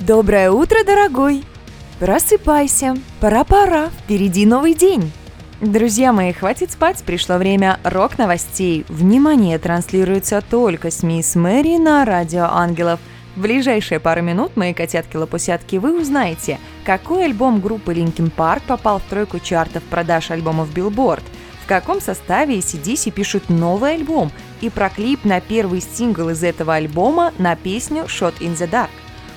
Доброе утро, дорогой! Просыпайся, пора-пора, впереди новый день. Друзья мои, хватит спать, пришло время рок-новостей. Внимание, транслируется только с мисс Мэри на Радио Ангелов. В ближайшие пару минут, мои котятки-лопусятки, вы узнаете, какой альбом группы Linkin Park попал в тройку чартов продаж альбомов Billboard, в каком составе ACDC пишут новый альбом и про клип на первый сингл из этого альбома на песню «Shot in the Dark».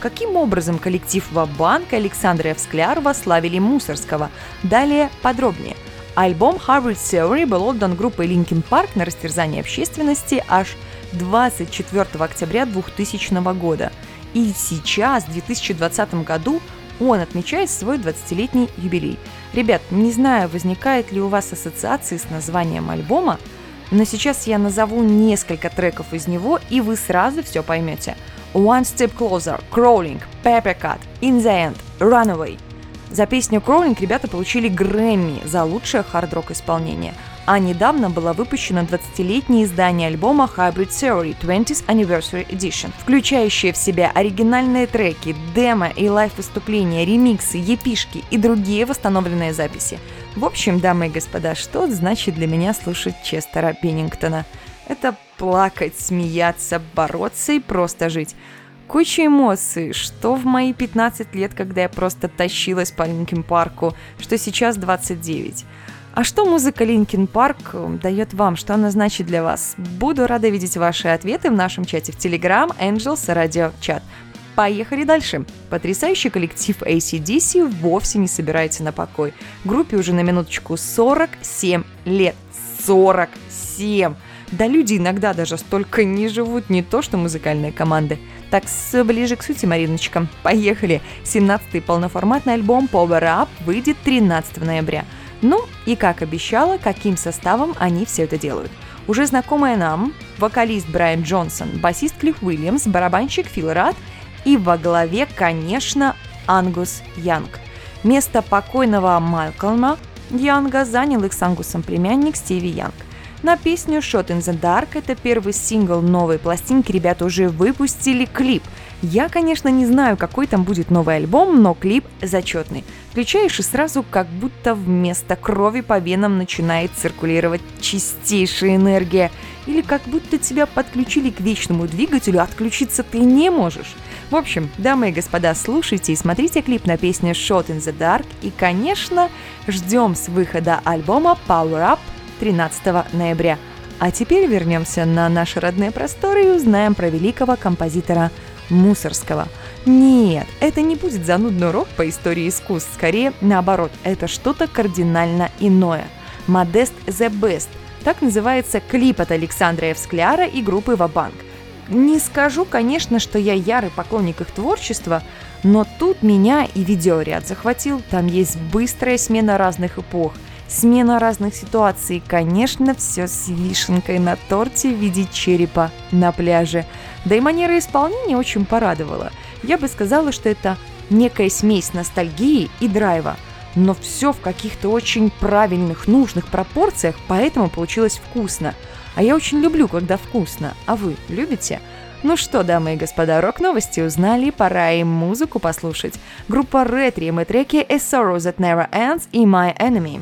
Каким образом коллектив Вабанк Александра Евскляр славили Мусорского? Далее подробнее. Альбом Harvard Theory был отдан группой Linkin Park на растерзание общественности аж 24 октября 2000 года. И сейчас, в 2020 году, он отмечает свой 20-летний юбилей. Ребят, не знаю, возникает ли у вас ассоциации с названием альбома, но сейчас я назову несколько треков из него, и вы сразу все поймете – One Step Closer, Crawling, Pepper Cut, In the End, Runaway. За песню Crawling ребята получили Грэмми за лучшее хард-рок исполнение. А недавно было выпущено 20-летнее издание альбома Hybrid Theory 20th Anniversary Edition, включающее в себя оригинальные треки, демо и лайв-выступления, ремиксы, епишки и другие восстановленные записи. В общем, дамы и господа, что значит для меня слушать Честера Пеннингтона? Это плакать, смеяться, бороться и просто жить. Куча эмоций, что в мои 15 лет, когда я просто тащилась по Linkin Park у, что сейчас 29. А что музыка Линкин Парк э, дает вам, что она значит для вас? Буду рада видеть ваши ответы в нашем чате в Telegram Angels Radio Chat. Поехали дальше. Потрясающий коллектив AC/DC вовсе не собирается на покой. Группе уже на минуточку 47 лет. 47! Да люди иногда даже столько не живут, не то что музыкальные команды. Так, ближе к сути, Мариночка. Поехали! 17-й полноформатный альбом Power Up выйдет 13 ноября. Ну, и как обещала, каким составом они все это делают. Уже знакомая нам вокалист Брайан Джонсон, басист Клифф Уильямс, барабанщик Фил Рад и во главе, конечно, Ангус Янг. Место покойного Малкольма Янга занял их с Ангусом племянник Стиви Янг – на песню Shot in the Dark, это первый сингл новой пластинки, ребята уже выпустили клип. Я, конечно, не знаю, какой там будет новый альбом, но клип зачетный. Включаешь и сразу как будто вместо крови по венам начинает циркулировать чистейшая энергия. Или как будто тебя подключили к вечному двигателю, отключиться ты не можешь. В общем, дамы и господа, слушайте и смотрите клип на песню Shot in the Dark. И, конечно, ждем с выхода альбома Power Up 13 ноября. А теперь вернемся на наши родные просторы и узнаем про великого композитора Мусорского. Нет, это не будет занудный урок по истории искусств, скорее наоборот, это что-то кардинально иное. Модест the Best. Так называется клип от Александра Евскляра и группы Вабанк. Не скажу, конечно, что я ярый поклонник их творчества, но тут меня и видеоряд захватил. Там есть быстрая смена разных эпох – смена разных ситуаций конечно, все с вишенкой на торте в виде черепа на пляже. Да и манера исполнения очень порадовала. Я бы сказала, что это некая смесь ностальгии и драйва. Но все в каких-то очень правильных, нужных пропорциях, поэтому получилось вкусно. А я очень люблю, когда вкусно. А вы любите? Ну что, дамы и господа, рок-новости узнали, пора им музыку послушать. Группа Red и треки «A Sorrow That Never Ends» и «My Enemy».